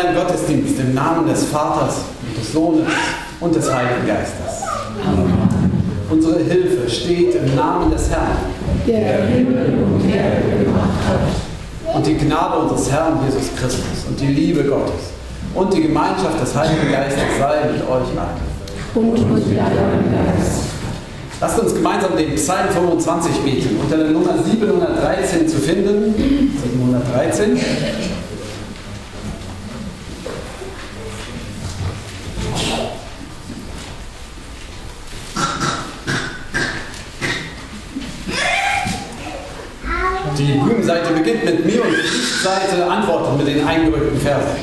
Ein Gottesdienst im Namen des Vaters und des Sohnes und des Heiligen Geistes. Unsere Hilfe steht im Namen des Herrn. der Himmel und Erde gemacht hat. Und die Gnade unseres Herrn Jesus Christus und die Liebe Gottes und die Gemeinschaft des Heiligen Geistes sei mit euch allen. Und mit deinem Geist. Lasst uns gemeinsam den Psalm 25 beten, unter der Nummer 713 zu finden. 713. Die Blumenseite beginnt mit mir Lichtseite antwortet mit den eingerückten Versen.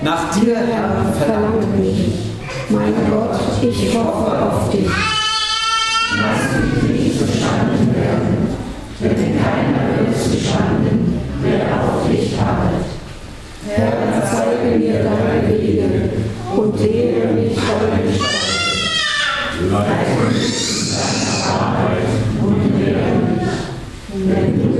Nach dir, Herr, verlange mich. Mein Gott, ich hoffe auf dich. Herr, zeige mir deine Wege und lehre mich deine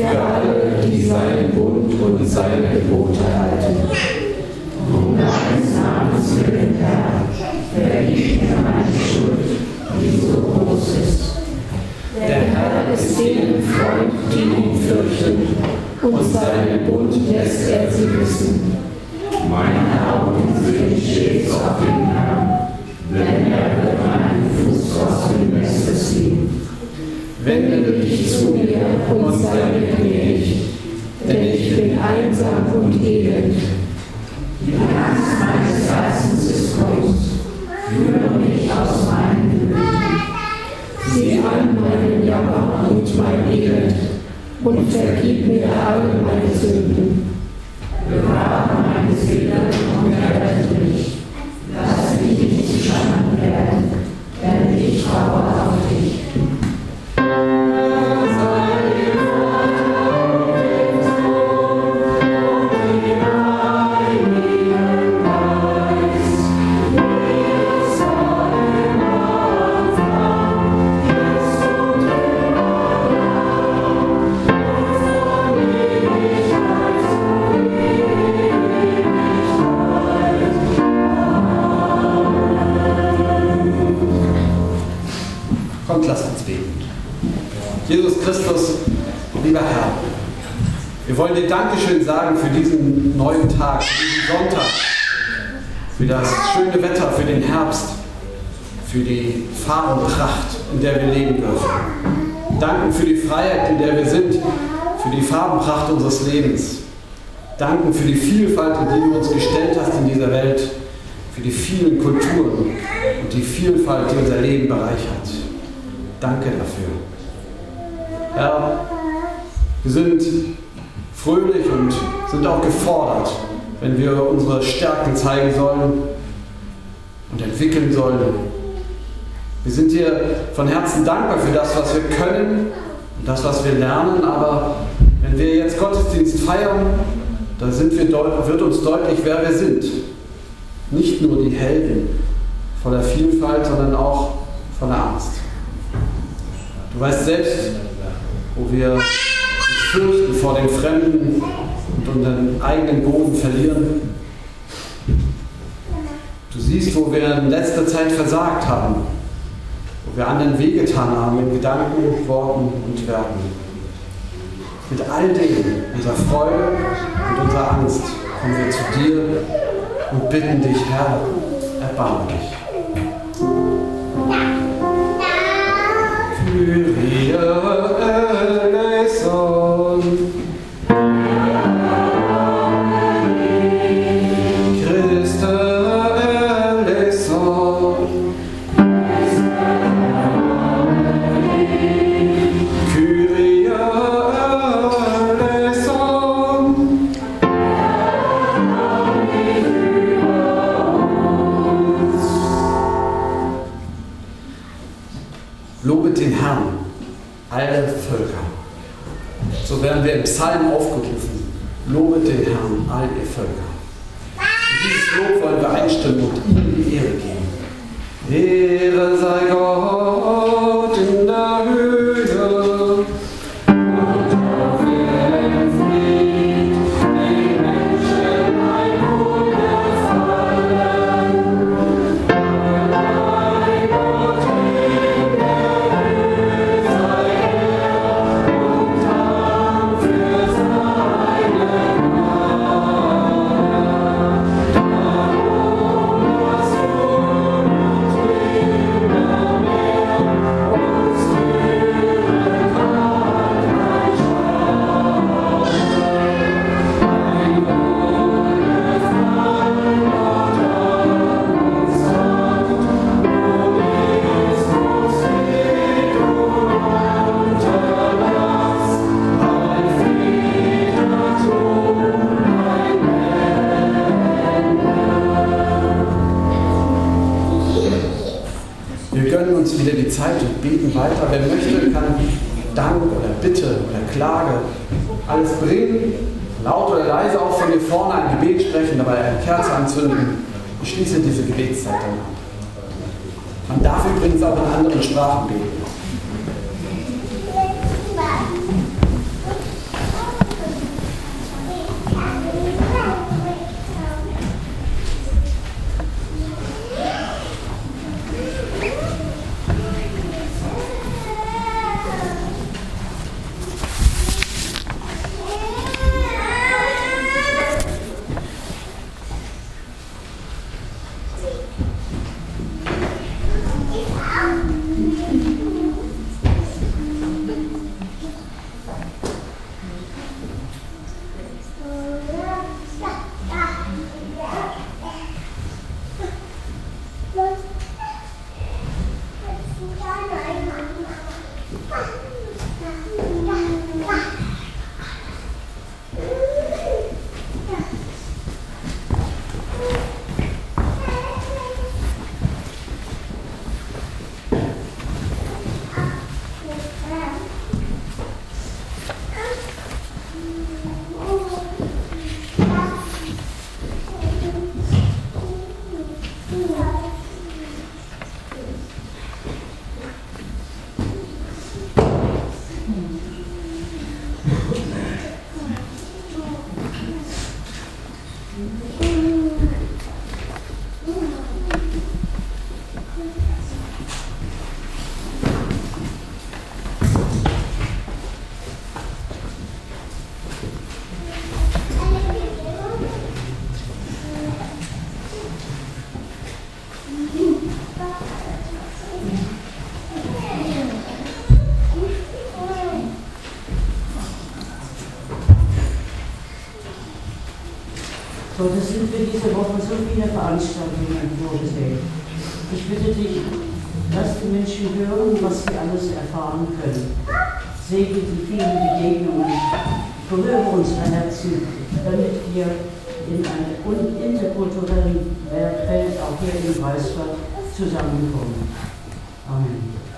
für alle, die seinen Bund und seine Gebote halten. Der Herr ist denen Freund, die ihn fürchten, und seinen Bund lässt er sie wissen. Meine Augen sind stets auf den Herrn, denn er wird meinen Fuß aus dem Neste ziehen. Wende dich zu mir und sei mir gnädig, denn ich bin einsam und elend. Die Angst meines Herzens ist groß. Führe mich aus meinen Nöten. Sieh an meinen Jammer und mein Elend und vergib mir alle Farbenpracht unseres Lebens. Danken für die Vielfalt, in die du uns gestellt hast in dieser Welt, für die vielen Kulturen und die Vielfalt, die unser Leben bereichert. Danke dafür. Herr, wir sind fröhlich und sind auch gefordert, wenn wir unsere Stärken zeigen sollen und entwickeln sollen. Wir sind dir von Herzen dankbar für das, was wir können und das, was wir lernen, aber wenn wir jetzt Gottesdienst feiern, dann wird uns deutlich, wer wir sind. Nicht nur die Helden voller Vielfalt, sondern auch voller Angst. Du weißt selbst, wo wir uns fürchten vor den Fremden und unseren eigenen Boden verlieren. Du siehst, wo wir in letzter Zeit versagt haben, wo wir anderen wehgetan haben in Gedanken, Worten und Werken. Mit all dem, unserer Freude und unserer Angst, kommen wir zu dir und bitten dich, Herr, erbarme dich. Kyrie alles bringen, laut oder leise auch von hier vorne ein Gebet sprechen, dabei eine Kerze anzünden. Ich schließe diese Gebetszeit dann ab. Man darf übrigens auch in anderen Sprachen beten. So, das sind für diese Woche so viele Veranstaltungen vorgesehen. Ich bitte dich, lass die Menschen hören, was sie alles erfahren können. Segne die vielen Begegnungen, berühre unsere Herzen, damit wir in einer interkulturellen Welt auch hier in Weißstadt zusammenkommen. Amen.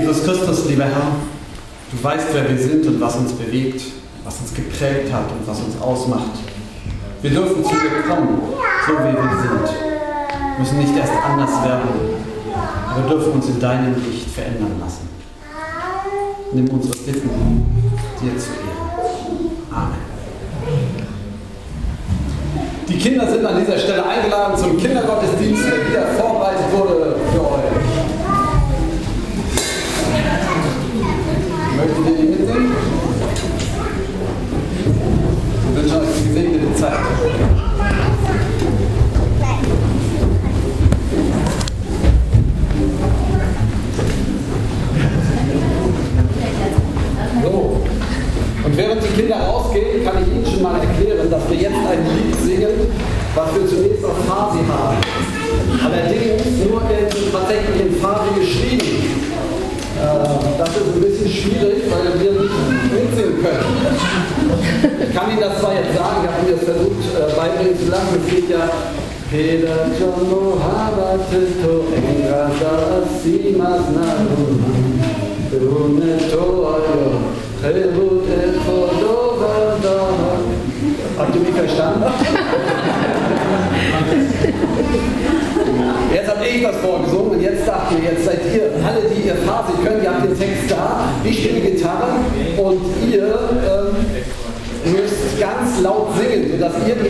Jesus Christus, lieber Herr, du weißt, wer wir sind und was uns bewegt, was uns geprägt hat und was uns ausmacht. Wir dürfen zu dir kommen, so wie wir sind. Wir müssen nicht erst anders werden, aber dürfen uns in deinem Licht verändern lassen. Nimm unsere Bitten dir zu Ehren. Amen. Die Kinder sind an dieser Stelle eingeladen zum Kindergottesdienst, der wieder vorbereitet wurde Mitnehmen? Ich wünsche euch eine gesegnete Zeit. So. Und während die Kinder rausgehen, kann ich Ihnen schon mal erklären, dass wir jetzt ein Lied singen, was wir zunächst auf Farsi haben. Allerdings nur in, tatsächlich in Farsi geschrieben. Äh, das ist ein bisschen schwierig, weil wir nicht mitsingen können. Ich kann Ihnen das zwar jetzt sagen, ich habe mir das versucht äh, beibringen zu lassen, es geht ja Peda Jono Habateto Engada Simas Naruma Brune Toyo singen,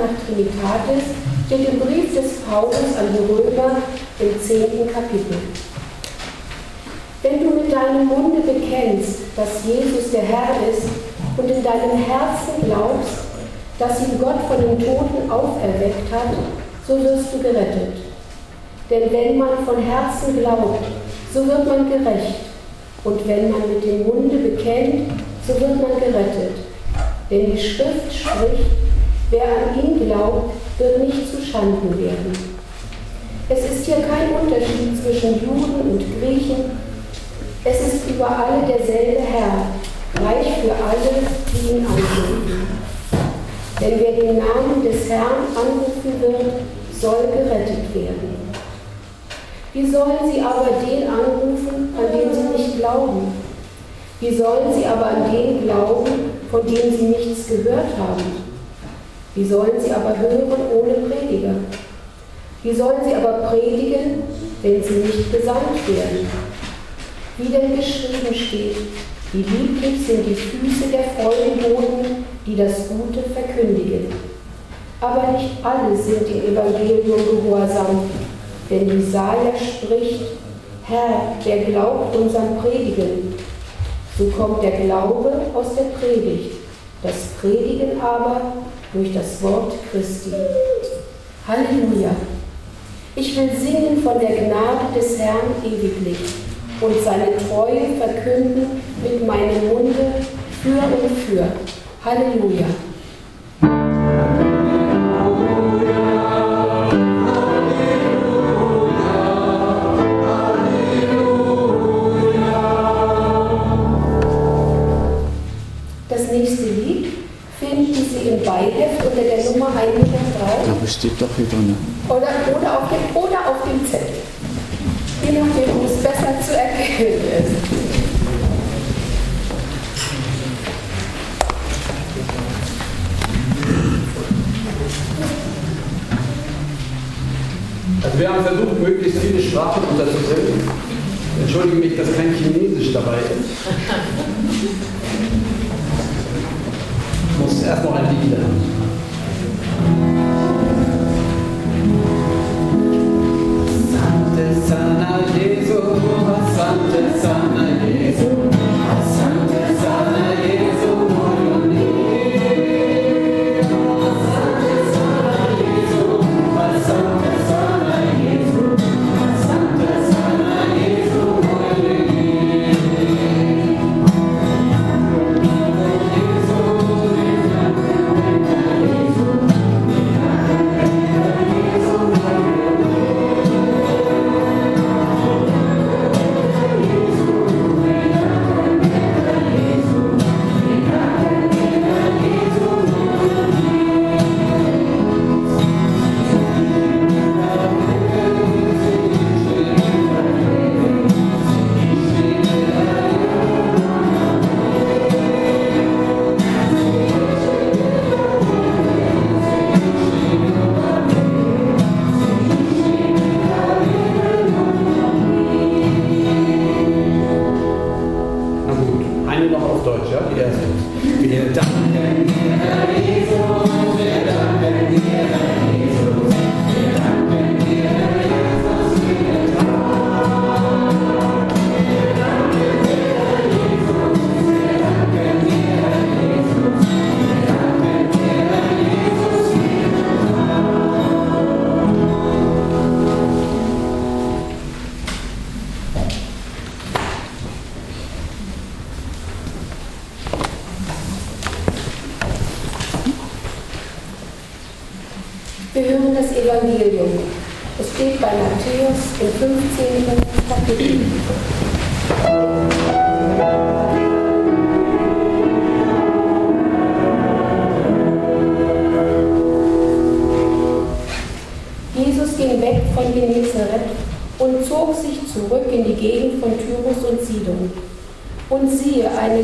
nach Trinitatis steht im Brief des Paulus an die Römer im zehnten Kapitel. Wenn du mit deinem Munde bekennst, dass Jesus der Herr ist und in deinem Herzen glaubst, dass ihn Gott von den Toten auferweckt hat, so wirst du gerettet. Denn wenn man von Herzen glaubt, so wird man gerecht. Und wenn man mit dem Munde bekennt, so wird man gerettet. Denn die Schrift spricht, wer an ihn glaubt, wird nicht zu Schanden werden. Es ist hier kein Unterschied zwischen Juden und Griechen. Es ist über alle derselbe Herr, gleich für alle, die ihn anrufen. Denn wer den Namen des Herrn anrufen wird, soll gerettet werden. Wie sollen sie aber den anrufen, an den sie nicht glauben? Wie sollen sie aber an den glauben, von dem sie nichts gehört haben? Wie sollen sie aber hören ohne Prediger? Wie sollen sie aber predigen, wenn sie nicht gesandt werden? Wie denn geschrieben steht, wie lieblich sind die Füße der Freudenboten, die das Gute verkündigen. Aber nicht alle sind dem Evangelium gehorsam, denn Jesaja spricht, Herr, wer glaubt unserem Predigen? So kommt der Glaube aus der Predigt, das Predigen aber durch das Wort Christi. Halleluja! Ich will singen von der Gnade des Herrn ewiglich und seine Treue verkünden mit meinem Munde für und für. Halleluja! Aber steht doch hier drin. Oder, oder, auf dem, oder auf dem Zettel. Je nachdem, wo es besser zu erkennen ist. Also wir haben versucht, möglichst viele Sprachen unterzubringen. Entschuldige mich, dass kein Chinesisch dabei ist. Eine noch auf Deutsch, ja? Wir danken Herr Jesus,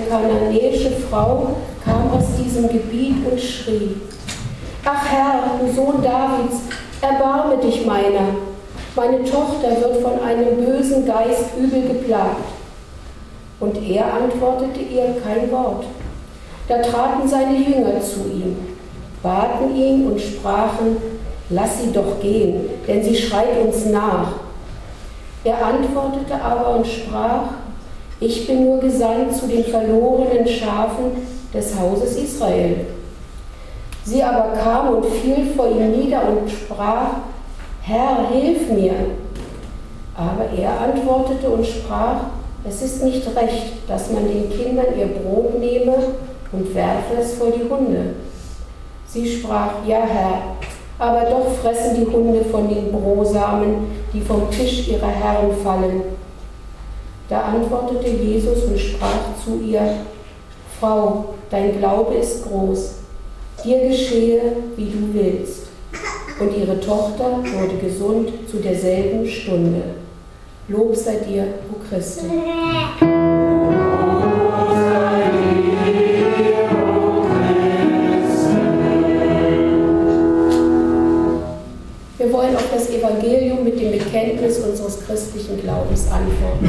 kananäische Frau kam aus diesem Gebiet und schrie, Ach Herr, du Sohn Davids, erbarme dich meiner. Meine Tochter wird von einem bösen Geist übel geplagt. Und er antwortete ihr kein Wort. Da traten seine Jünger zu ihm, baten ihn und sprachen, lass sie doch gehen, denn sie schreit uns nach. Er antwortete aber und sprach, ich bin nur gesandt zu den verlorenen Schafen des Hauses Israel. Sie aber kam und fiel vor ihm nieder und sprach, Herr, hilf mir. Aber er antwortete und sprach, es ist nicht recht, dass man den Kindern ihr Brot nehme und werfe es vor die Hunde. Sie sprach, ja Herr, aber doch fressen die Hunde von den Brosamen, die vom Tisch ihrer Herren fallen. Da antwortete Jesus und sprach zu ihr, Frau, dein Glaube ist groß, dir geschehe, wie du willst. Und ihre Tochter wurde gesund zu derselben Stunde. Lob sei dir, o Christus. Wir wollen auf das Evangelium mit dem Bekenntnis unseres christlichen Glaubens antworten.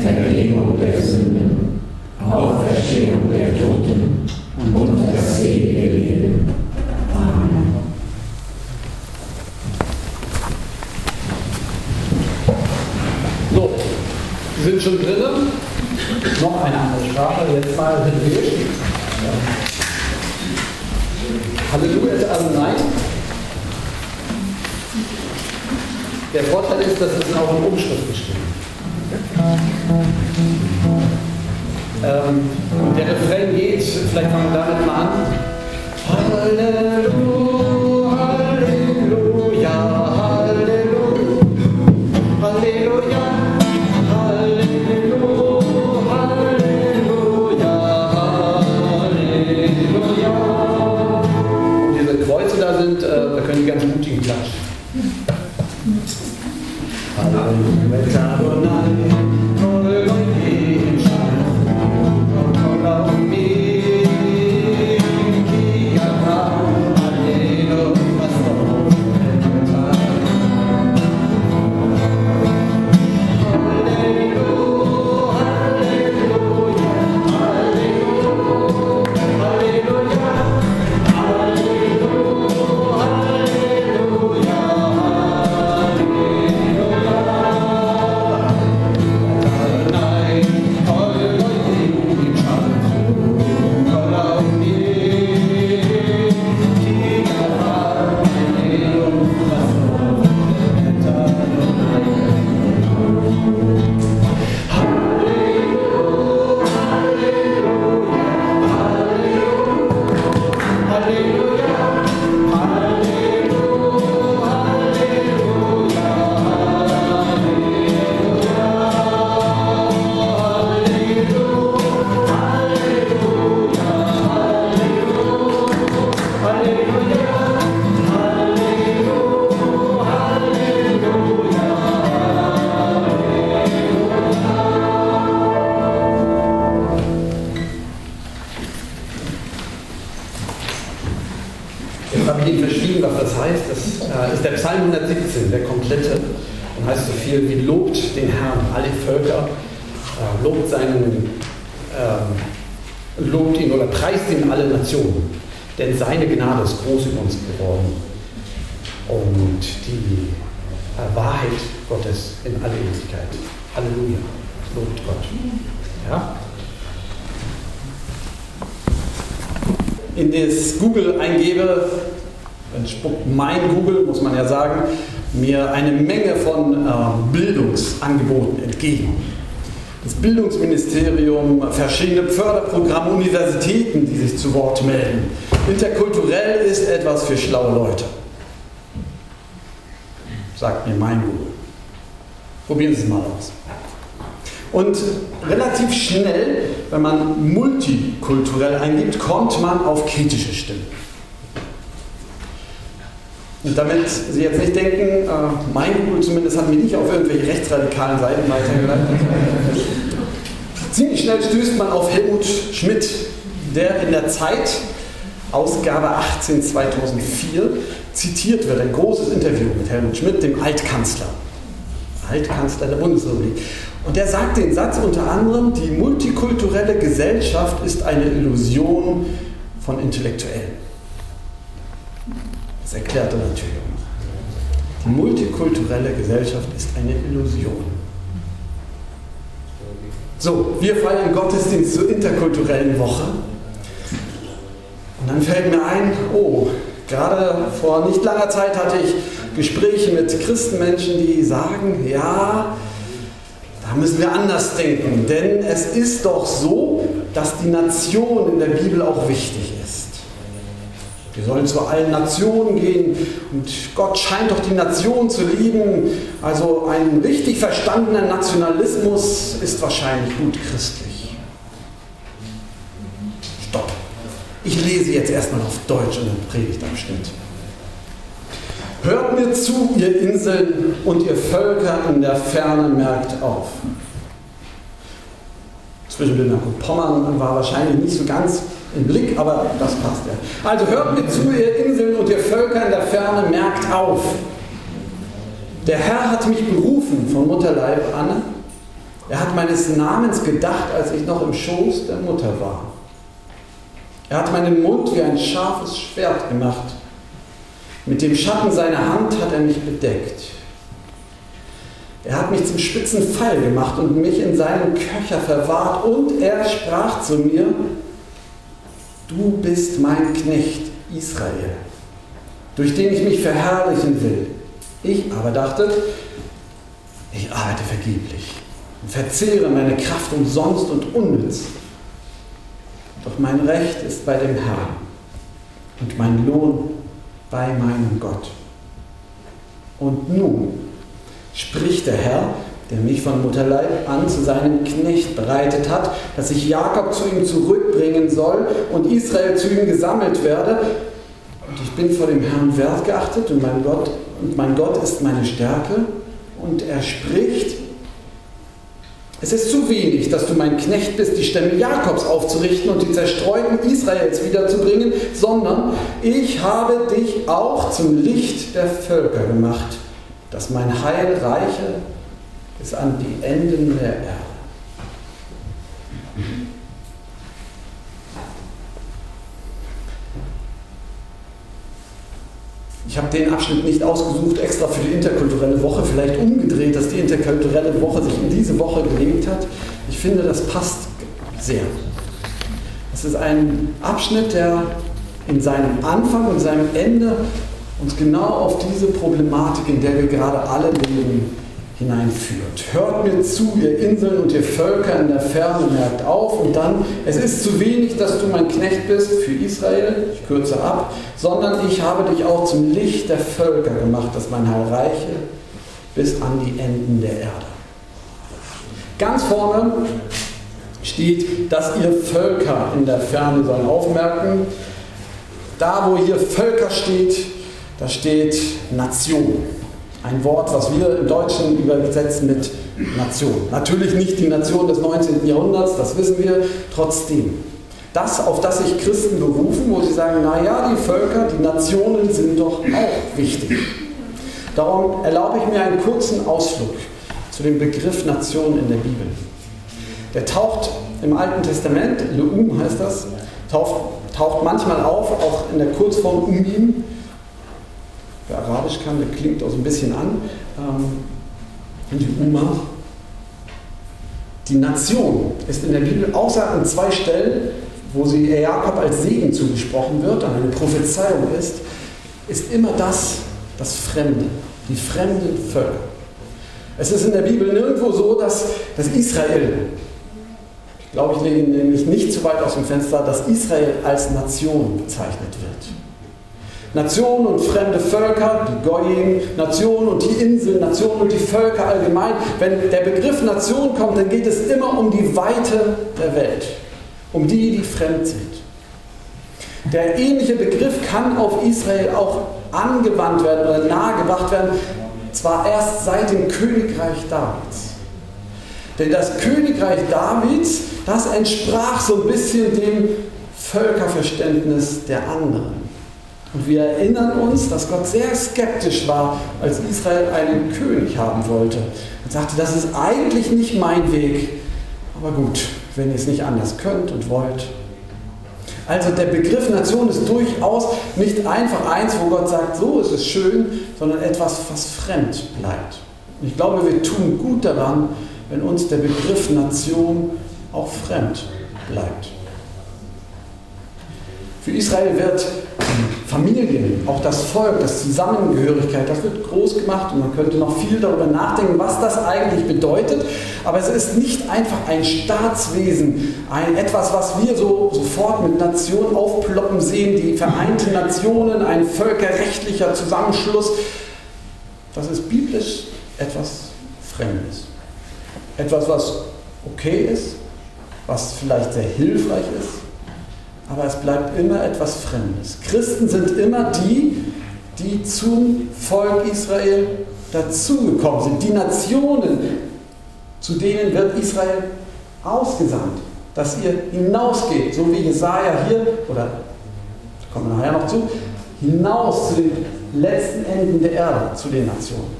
Vergebung der Sünden, Auferstehung der Toten und das ewige Leben. Amen. So, wir sind schon drinnen. Noch eine andere Sprache, jetzt mal Hebräisch. Ja. Halleluja also nein. Der Vorteil ist, dass es auch in Umschriften steht. Ähm, und der Refrain geht, vielleicht fangen wir damit mal an. Halleluja, Halleluja, Halleluja, lobt ihn oder preist ihn alle Nationen. Denn seine Gnade ist groß über uns geworden. Und die Wahrheit Gottes in alle Ewigkeit. Halleluja. Lobt Gott. Ja? In das Google eingebe, Dann mein Google, muss man ja sagen, mir eine Menge von äh, Bildungsangeboten entgegen. Das Bildungsministerium, verschiedene Förderprogramme, Universitäten, die sich zu Wort melden. Interkulturell ist etwas für schlaue Leute. Sagt mir mein Google. Probieren Sie es mal aus. Und relativ schnell, wenn man multikulturell eingibt, kommt man auf kritische Stimmen. Und damit Sie jetzt nicht denken, äh, mein Google zumindest hat mich nicht auf irgendwelche rechtsradikalen Seiten weitergeleitet. Ziemlich schnell stößt man auf Helmut Schmidt, der in der Zeit, Ausgabe 18 2004, zitiert wird. Ein großes Interview mit Helmut Schmidt, dem Altkanzler. Altkanzler der Bundesrepublik. Und der sagt den Satz unter anderem, die multikulturelle Gesellschaft ist eine Illusion von Intellektuellen. Erklärt er natürlich. Die multikulturelle Gesellschaft ist eine Illusion. So, wir feiern Gottesdienst zur interkulturellen Woche. Und dann fällt mir ein, oh, gerade vor nicht langer Zeit hatte ich Gespräche mit Christenmenschen, die sagen, ja, da müssen wir anders denken, denn es ist doch so, dass die Nation in der Bibel auch wichtig ist. Wir sollen zu allen Nationen gehen und Gott scheint doch die Nation zu lieben. Also ein richtig verstandener Nationalismus ist wahrscheinlich gut christlich. Stopp. Ich lese jetzt erstmal auf Deutsch und dann predigt da bestimmt. Hört mir zu, ihr Inseln und ihr Völker in der Ferne, merkt auf. Zwischen und Pommern war wahrscheinlich nicht so ganz im Blick, aber das passt ja. Also hört mir zu, ihr Inseln und ihr Völker in der Ferne, merkt auf. Der Herr hat mich berufen von Mutterleib an. Er hat meines Namens gedacht, als ich noch im Schoß der Mutter war. Er hat meinen Mund wie ein scharfes Schwert gemacht. Mit dem Schatten seiner Hand hat er mich bedeckt. Er hat mich zum spitzen Pfeil gemacht und mich in seinem Köcher verwahrt und er sprach zu mir, du bist mein Knecht Israel, durch den ich mich verherrlichen will. Ich aber dachte, ich arbeite vergeblich und verzehre meine Kraft umsonst und unnütz. Doch mein Recht ist bei dem Herrn und mein Lohn bei meinem Gott. Und nun spricht der Herr, der mich von Mutterleib an zu seinem Knecht bereitet hat, dass ich Jakob zu ihm zurückbringen soll und Israel zu ihm gesammelt werde. Und ich bin vor dem Herrn wertgeachtet und mein Gott, und mein Gott ist meine Stärke. Und er spricht, es ist zu wenig, dass du mein Knecht bist, die Stämme Jakobs aufzurichten und die Zerstreuten Israels wiederzubringen, sondern ich habe dich auch zum Licht der Völker gemacht, dass mein Heil reiche bis an die Enden der Erde. Ich habe den Abschnitt nicht ausgesucht extra für die interkulturelle Woche, vielleicht umgedreht, dass die interkulturelle Woche sich in diese Woche gelegt hat. Ich finde, das passt sehr. Es ist ein Abschnitt, der in seinem Anfang und seinem Ende uns genau auf diese Problematik, in der wir gerade alle leben, hineinführt. Hört mir zu, ihr Inseln und ihr Völker in der Ferne, merkt auf und dann, es ist zu wenig, dass du mein Knecht bist für Israel, ich kürze ab, sondern ich habe dich auch zum Licht der Völker gemacht, dass mein Heil reiche bis an die Enden der Erde. Ganz vorne steht, dass ihr Völker in der Ferne sollen aufmerken. Da, wo hier Völker steht, da steht Nation. Ein Wort, was wir im Deutschen übersetzen mit Nation. Natürlich nicht die Nation des 19. Jahrhunderts, das wissen wir, trotzdem. Das, auf das sich Christen berufen, wo sie sagen, naja, die Völker, die Nationen sind doch auch wichtig. Darum erlaube ich mir einen kurzen Ausflug zu dem Begriff Nation in der Bibel. Der taucht im Alten Testament, Leum heißt das, taucht, taucht manchmal auf, auch in der Kurzform Umim, Wer Arabisch kann, der klingt auch so ein bisschen an. Ähm, die Uma. Die Nation ist in der Bibel außer an zwei Stellen, wo sie Jakob als Segen zugesprochen wird, eine Prophezeiung ist, ist immer das, das Fremde, die fremden Völker. Es ist in der Bibel nirgendwo so, dass, dass Israel, ich glaube, ich lege nämlich nicht zu weit aus dem Fenster, dass Israel als Nation bezeichnet wird. Nationen und fremde Völker, die Goyim, Nationen und die Inseln, Nationen und die Völker allgemein. Wenn der Begriff Nation kommt, dann geht es immer um die Weite der Welt, um die, die fremd sind. Der ähnliche Begriff kann auf Israel auch angewandt werden oder nahegebracht werden, zwar erst seit dem Königreich Davids. Denn das Königreich Davids, das entsprach so ein bisschen dem Völkerverständnis der anderen. Und wir erinnern uns, dass Gott sehr skeptisch war, als Israel einen König haben wollte. Und sagte, das ist eigentlich nicht mein Weg. Aber gut, wenn ihr es nicht anders könnt und wollt. Also der Begriff Nation ist durchaus nicht einfach eins, wo Gott sagt, so ist es schön, sondern etwas, was fremd bleibt. Und ich glaube, wir tun gut daran, wenn uns der Begriff Nation auch fremd bleibt. Für Israel wird Familien, auch das Volk, das Zusammengehörigkeit, das wird groß gemacht und man könnte noch viel darüber nachdenken, was das eigentlich bedeutet. Aber es ist nicht einfach ein Staatswesen, ein etwas, was wir so sofort mit Nation aufploppen sehen, die Vereinten Nationen, ein völkerrechtlicher Zusammenschluss. Das ist biblisch etwas Fremdes. Etwas, was okay ist, was vielleicht sehr hilfreich ist, aber es bleibt immer etwas Fremdes. Christen sind immer die, die zum Volk Israel dazugekommen sind. Die Nationen, zu denen wird Israel ausgesandt, dass ihr hinausgeht, so wie Jesaja hier, oder kommen wir nachher noch zu, hinaus zu den letzten Enden der Erde, zu den Nationen.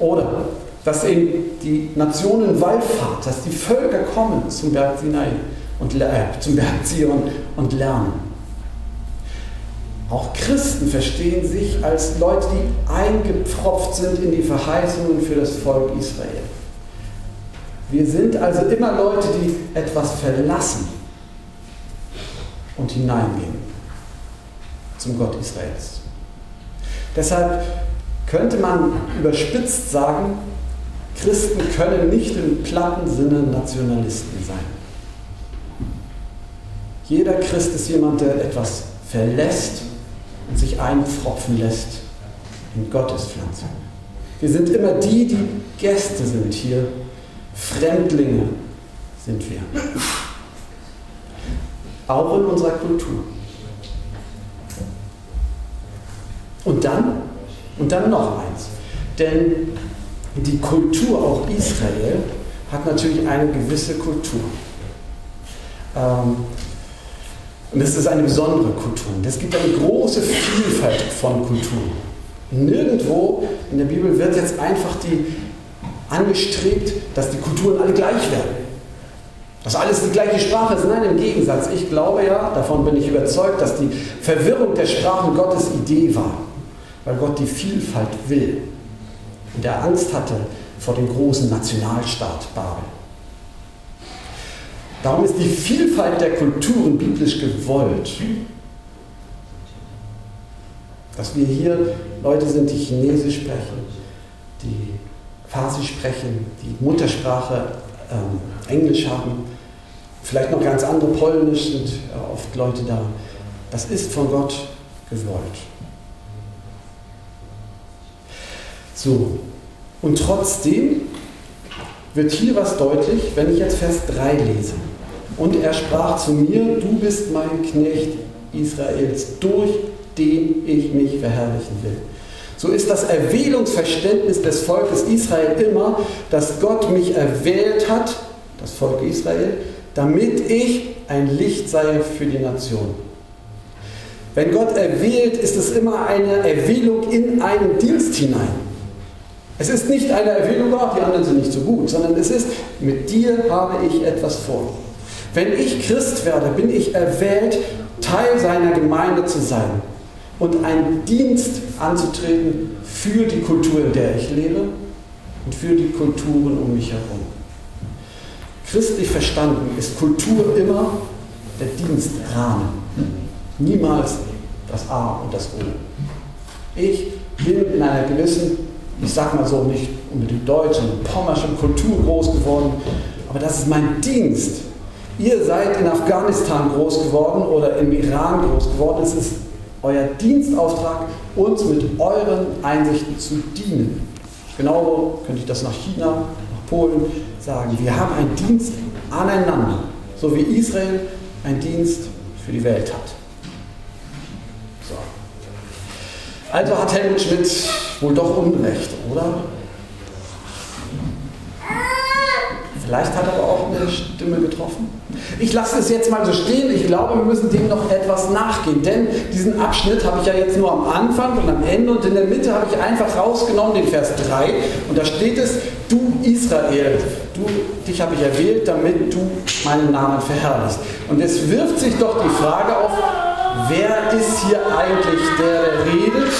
Oder dass eben die Nationen Wallfahrt, dass die Völker kommen zum Berg Sinai und äh, zum Berg Zion und lernen. Auch Christen verstehen sich als Leute, die eingepfropft sind in die Verheißungen für das Volk Israel. Wir sind also immer Leute, die etwas verlassen und hineingehen zum Gott Israels. Deshalb könnte man überspitzt sagen, Christen können nicht im platten Sinne Nationalisten sein. Jeder Christ ist jemand, der etwas verlässt und sich einpfropfen lässt in Gottes Pflanze. Wir sind immer die, die Gäste sind hier. Fremdlinge sind wir. Auch in unserer Kultur. Und dann, und dann noch eins. Denn die Kultur, auch Israel, hat natürlich eine gewisse Kultur. Ähm, und es ist eine besondere Kultur. Es gibt eine große Vielfalt von Kulturen. Nirgendwo in der Bibel wird jetzt einfach die angestrebt, dass die Kulturen alle gleich werden. Dass alles die gleiche Sprache ist. Nein, im Gegensatz. Ich glaube ja, davon bin ich überzeugt, dass die Verwirrung der Sprachen Gottes Idee war. Weil Gott die Vielfalt will. Und er Angst hatte vor dem großen Nationalstaat Babel. Darum ist die Vielfalt der Kulturen biblisch gewollt. Dass wir hier Leute sind, die Chinesisch sprechen, die Farsi sprechen, die Muttersprache ähm, Englisch haben, vielleicht noch ganz andere Polnisch sind oft Leute da. Das ist von Gott gewollt. So, und trotzdem wird hier was deutlich, wenn ich jetzt Vers 3 lese. Und er sprach zu mir, du bist mein Knecht Israels, durch den ich mich verherrlichen will. So ist das Erwählungsverständnis des Volkes Israel immer, dass Gott mich erwählt hat, das Volk Israel, damit ich ein Licht sei für die Nation. Wenn Gott erwählt, ist es immer eine Erwählung in einen Dienst hinein. Es ist nicht eine Erwählung, ach, die anderen sind nicht so gut, sondern es ist, mit dir habe ich etwas vor. Wenn ich Christ werde, bin ich erwählt, Teil seiner Gemeinde zu sein und einen Dienst anzutreten für die Kultur, in der ich lebe und für die Kulturen um mich herum. Christlich verstanden ist Kultur immer der Dienstrahmen, niemals das A und das O. Ich bin in einer gewissen, ich sag mal so, nicht unbedingt deutschen, pommerschen Kultur groß geworden, aber das ist mein Dienst. Ihr seid in Afghanistan groß geworden oder im Iran groß geworden. Es ist euer Dienstauftrag, uns mit euren Einsichten zu dienen. Genauso könnte ich das nach China, nach Polen sagen. Wir haben einen Dienst aneinander, so wie Israel einen Dienst für die Welt hat. So. Also hat Helmut Schmidt wohl doch Unrecht, oder? Vielleicht hat er aber auch eine Stimme getroffen. Ich lasse es jetzt mal so stehen. Ich glaube, wir müssen dem noch etwas nachgehen. Denn diesen Abschnitt habe ich ja jetzt nur am Anfang und am Ende und in der Mitte habe ich einfach rausgenommen, den Vers 3. Und da steht es, du Israel, du, dich habe ich erwählt, damit du meinen Namen verherrlichst. Und es wirft sich doch die Frage auf, wer ist hier eigentlich der, der redet?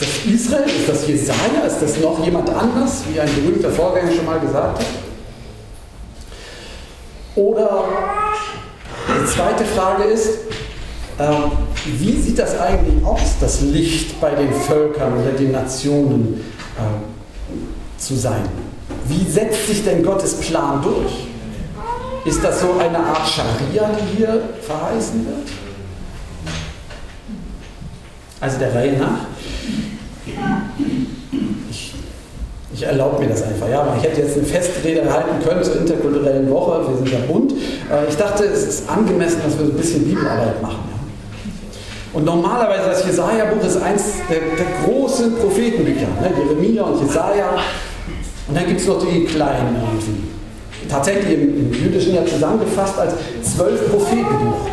Ist das Israel? Ist das Jesaja? Ist das noch jemand anders, wie ein berühmter Vorgänger schon mal gesagt hat? Oder die zweite Frage ist, ähm, wie sieht das eigentlich aus, das Licht bei den Völkern oder den Nationen äh, zu sein? Wie setzt sich denn Gottes Plan durch? Ist das so eine Art Scharia, die hier verheißen wird? Also der Reihe nach. Ich, ich erlaube mir das einfach. Ja, ich hätte jetzt eine Festrede halten können zur interkulturellen Woche. Wir sind ja bunt. Ich dachte, es ist angemessen, dass wir so ein bisschen Bibelarbeit machen. Und normalerweise das Jesaja-Buch ist eins der, der großen Prophetenbücher. Ne? Jeremia und Jesaja. Und dann gibt es noch die kleinen irgendwie. Tatsächlich im, im Jüdischen ja zusammengefasst als zwölf Prophetenbuch.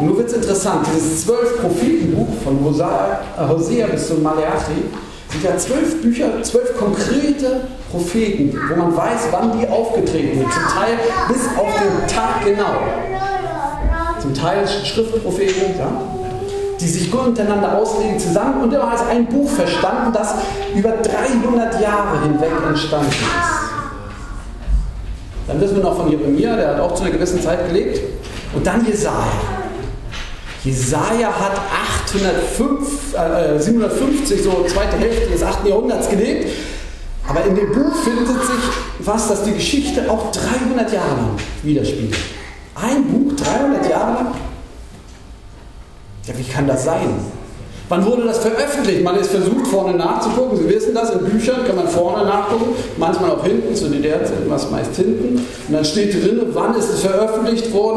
Und nun wird es interessant, dieses zwölf Prophetenbuch von Hosea, äh, Hosea bis zum Maleachi sind ja zwölf Bücher, zwölf konkrete Propheten, wo man weiß, wann die aufgetreten sind. Zum Teil bis auf den Tag genau. Zum Teil Schriftpropheten, ja, die sich untereinander auslegen zusammen und immer als ein Buch verstanden, das über 300 Jahre hinweg entstanden ist. Dann wissen wir noch von Jeremia, der hat auch zu einer gewissen Zeit gelebt. Und dann Jesaja. Jesaja hat 805, äh, 750, so zweite Hälfte des 8. Jahrhunderts gelebt. Aber in dem Buch findet sich was, das die Geschichte auch 300 Jahre lang widerspiegelt. Ein Buch 300 Jahre lang? Ja, wie kann das sein? Wann wurde das veröffentlicht? Man ist versucht, vorne nachzugucken. Sie wissen das, in Büchern kann man vorne nachgucken, manchmal auch hinten, zu war es meist hinten. Und dann steht drin, wann ist es veröffentlicht worden?